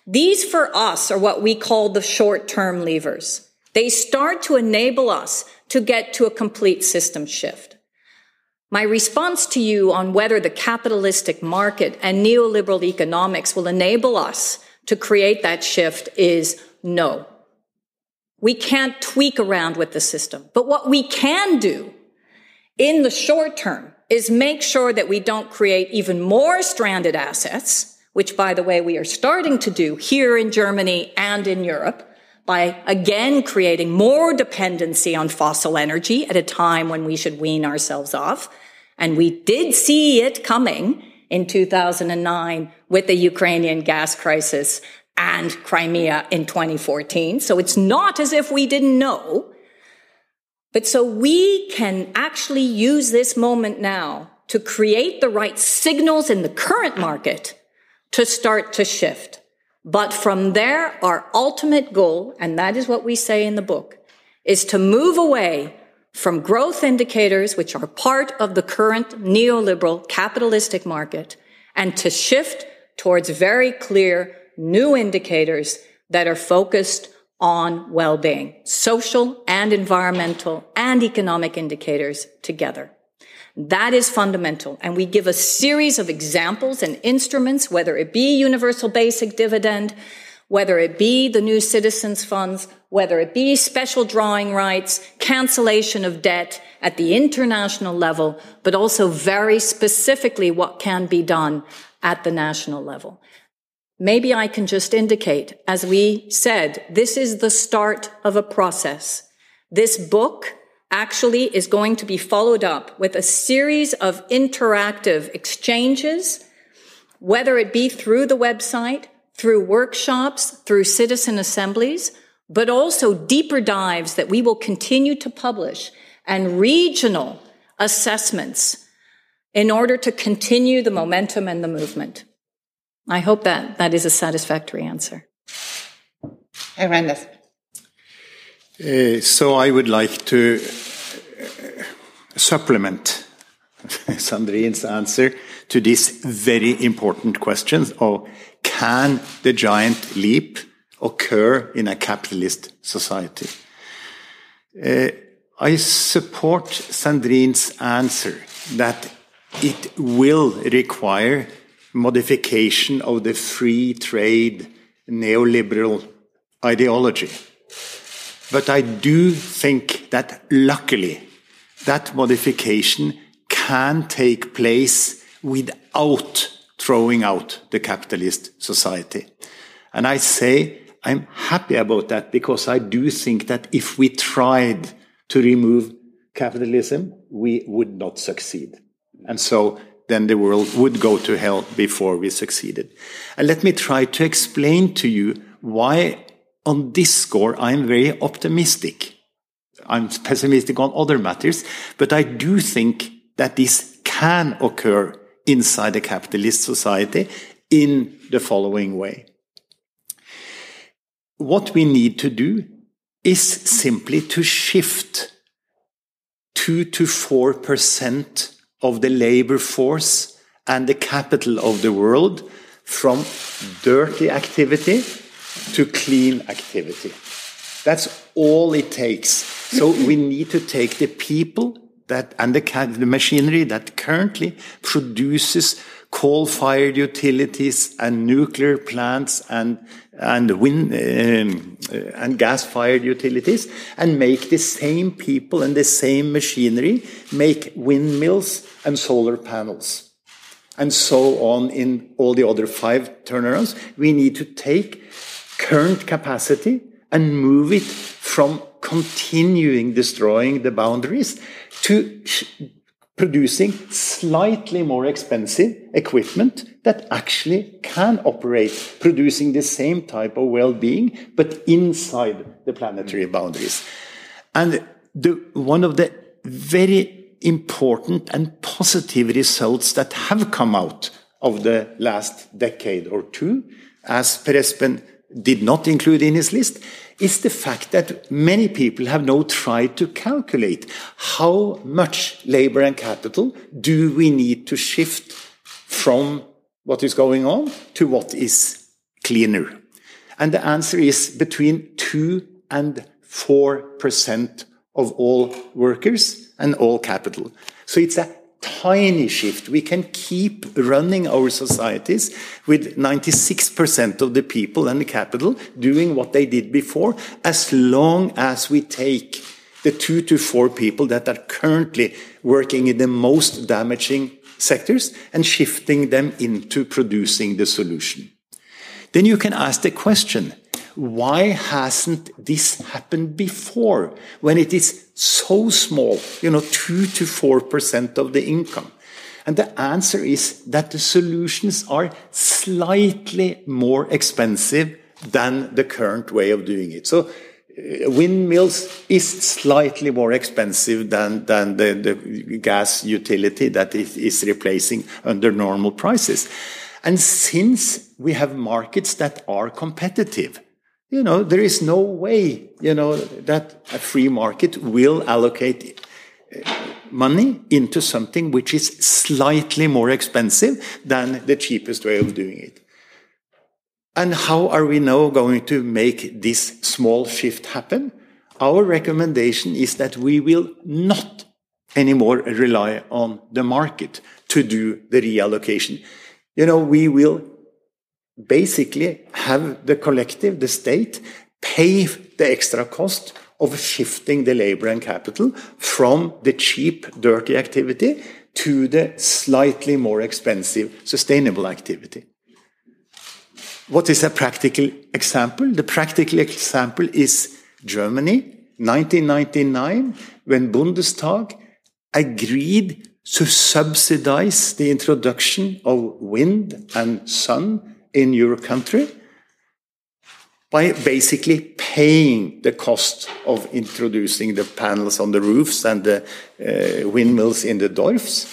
These for us are what we call the short-term levers. They start to enable us to get to a complete system shift. My response to you on whether the capitalistic market and neoliberal economics will enable us to create that shift is no. We can't tweak around with the system. But what we can do in the short term is make sure that we don't create even more stranded assets, which by the way, we are starting to do here in Germany and in Europe by again creating more dependency on fossil energy at a time when we should wean ourselves off. And we did see it coming in 2009 with the Ukrainian gas crisis and Crimea in 2014. So it's not as if we didn't know. But so we can actually use this moment now to create the right signals in the current market to start to shift. But from there, our ultimate goal, and that is what we say in the book, is to move away from growth indicators, which are part of the current neoliberal capitalistic market, and to shift towards very clear new indicators that are focused on well-being, social and environmental and economic indicators together. That is fundamental. And we give a series of examples and instruments, whether it be universal basic dividend, whether it be the new citizens funds, whether it be special drawing rights, cancellation of debt at the international level, but also very specifically what can be done at the national level. Maybe I can just indicate, as we said, this is the start of a process. This book actually is going to be followed up with a series of interactive exchanges, whether it be through the website, through workshops, through citizen assemblies, but also deeper dives that we will continue to publish and regional assessments in order to continue the momentum and the movement. I hope that that is a satisfactory answer. Herr Randers. Uh, so I would like to uh, supplement (laughs) Sandrine's answer to this very important question of can the giant leap occur in a capitalist society? Uh, I support Sandrine's answer that it will require modification of the free trade neoliberal ideology. But I do think that luckily that modification can take place without throwing out the capitalist society. And I say I'm happy about that because I do think that if we tried to remove capitalism, we would not succeed. And so then the world would go to hell before we succeeded. And let me try to explain to you why on this score I'm very optimistic. I'm pessimistic on other matters, but I do think that this can occur inside a capitalist society in the following way. What we need to do is simply to shift two to four percent of the labor force and the capital of the world from dirty activity to clean activity. That's all it takes. So we need to take the people that and the, the machinery that currently produces coal-fired utilities and nuclear plants and and wind um, uh, and gas-fired utilities, and make the same people and the same machinery make windmills and solar panels, and so on in all the other five turnarounds. We need to take current capacity and move it from continuing destroying the boundaries to producing slightly more expensive equipment that actually can operate, producing the same type of well-being, but inside the planetary mm. boundaries. And the, one of the very important and positive results that have come out of the last decade or two, as Per Espen did not include in his list, is the fact that many people have now tried to calculate how much labor and capital do we need to shift from what is going on to what is cleaner. And the answer is between 2 and 4% of all workers and all capital. So it's a tiny shift. We can keep running our societies with 96% of the people and the capital doing what they did before, as long as we take the two to four people that are currently working in the most damaging sectors and shifting them into producing the solution. Then you can ask the question, why hasn't this happened before when it is so small, you know, 2 to 4% of the income? And the answer is that the solutions are slightly more expensive than the current way of doing it. So uh, windmills is slightly more expensive than, than the, the gas utility that it is replacing under normal prices. And since we have markets that are competitive, you know, there is no way, you know, that a free market will allocate uh, money into something which is slightly more expensive than the cheapest way of doing it. And how are we now going to make this small shift happen? Our recommendation is that we will not anymore rely on the market to do the reallocation. You know, we will basically have the collective, the state, pay the extra cost of shifting the labor and capital from the cheap, dirty activity to the slightly more expensive, sustainable activity. What is a practical example? The practical example is Germany, 1999, when Bundestag agreed to subsidize the introduction of wind and sun in your country by basically paying the cost of introducing the panels on the roofs and the uh, windmills in the Dorfs,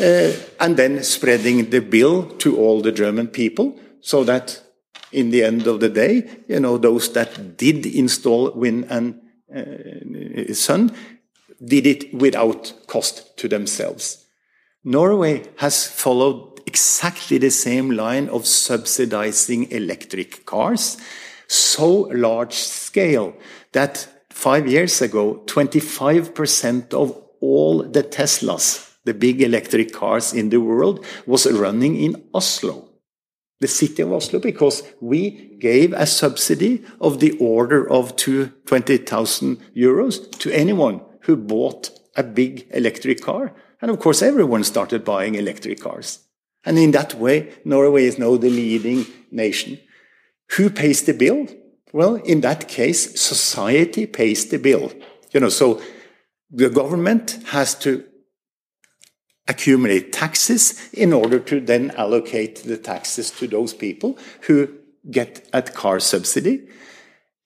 uh, and then spreading the bill to all the German people so that in the end of the day, you know, those that did install wind and uh, sun did it without cost to themselves. Norway has followed exactly the same line of subsidizing electric cars, so large scale that five years ago, 25% of all the Teslas, the big electric cars in the world, was running in Oslo, the city of Oslo, because we gave a subsidy of the order of 20,000 euros to anyone who bought a big electric car. And of course, everyone started buying electric cars. And in that way, Norway is now the leading nation. Who pays the bill? Well, in that case, society pays the bill. You know, so the government has to accumulate taxes in order to then allocate the taxes to those people who get a car subsidy.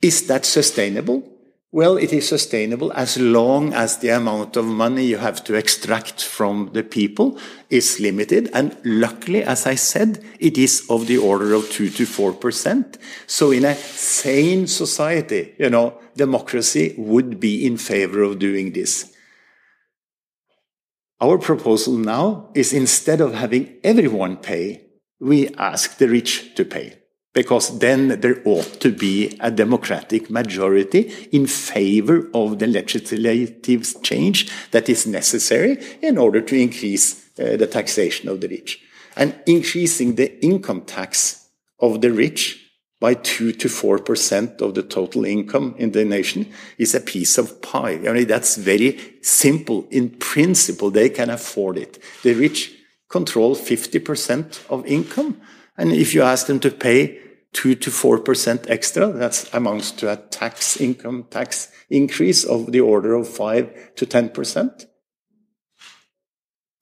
Is that sustainable? Well, it is sustainable as long as the amount of money you have to extract from the people is limited. And luckily, as I said, it is of the order of 2 to 4%. So in a sane society, you know, democracy would be in favor of doing this. Our proposal now is instead of having everyone pay, we ask the rich to pay because then there ought to be a democratic majority in favor of the legislative change that is necessary in order to increase uh, the taxation of the rich. And increasing the income tax of the rich by 2 to 4% of the total income in the nation is a piece of pie. I mean, that's very simple. In principle, they can afford it. The rich control 50% of income. And if you ask them to pay 2 to 4% extra, that amounts to a tax income tax increase of the order of 5 to 10%.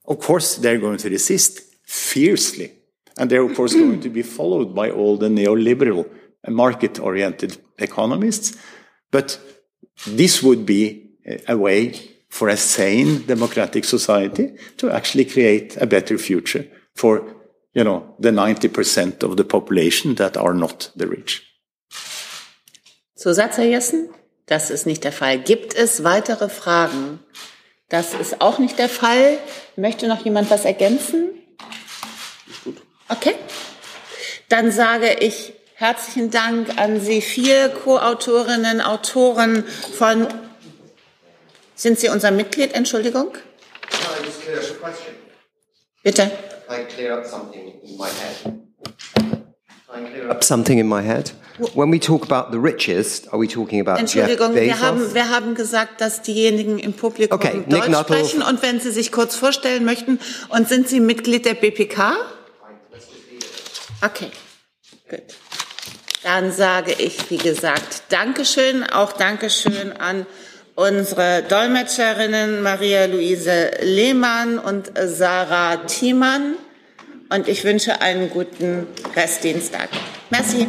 Of course, they're going to resist fiercely. And they're, of course, going to be followed by all the neoliberal and market oriented economists. But this would be a way for a sane democratic society to actually create a better future for you know, the 90% of the population that are not the rich. Zusatz, Herr Jessen? Das ist nicht der Fall. Gibt es weitere Fragen? Das ist auch nicht der Fall. Möchte noch jemand was ergänzen? Okay. Dann sage ich herzlichen Dank an Sie vier Co-Autorinnen, Autoren von. Sind Sie unser Mitglied? Entschuldigung. Bitte. I clear up something in my head? I clear up something in my head? When we talk about the richest, are we talking about Entschuldigung, Jeff wir Bezos? haben, wir haben gesagt, dass diejenigen im Publikum Okay, Deutsch Nick Nuttall. sprechen und wenn Sie sich kurz vorstellen möchten. Und sind Sie Mitglied der BPK? Okay, gut. Dann sage ich, wie gesagt, Dankeschön, auch Dankeschön an unsere Dolmetscherinnen Maria-Luise Lehmann und Sarah Thiemann. Und ich wünsche einen guten Restdienstag. Merci.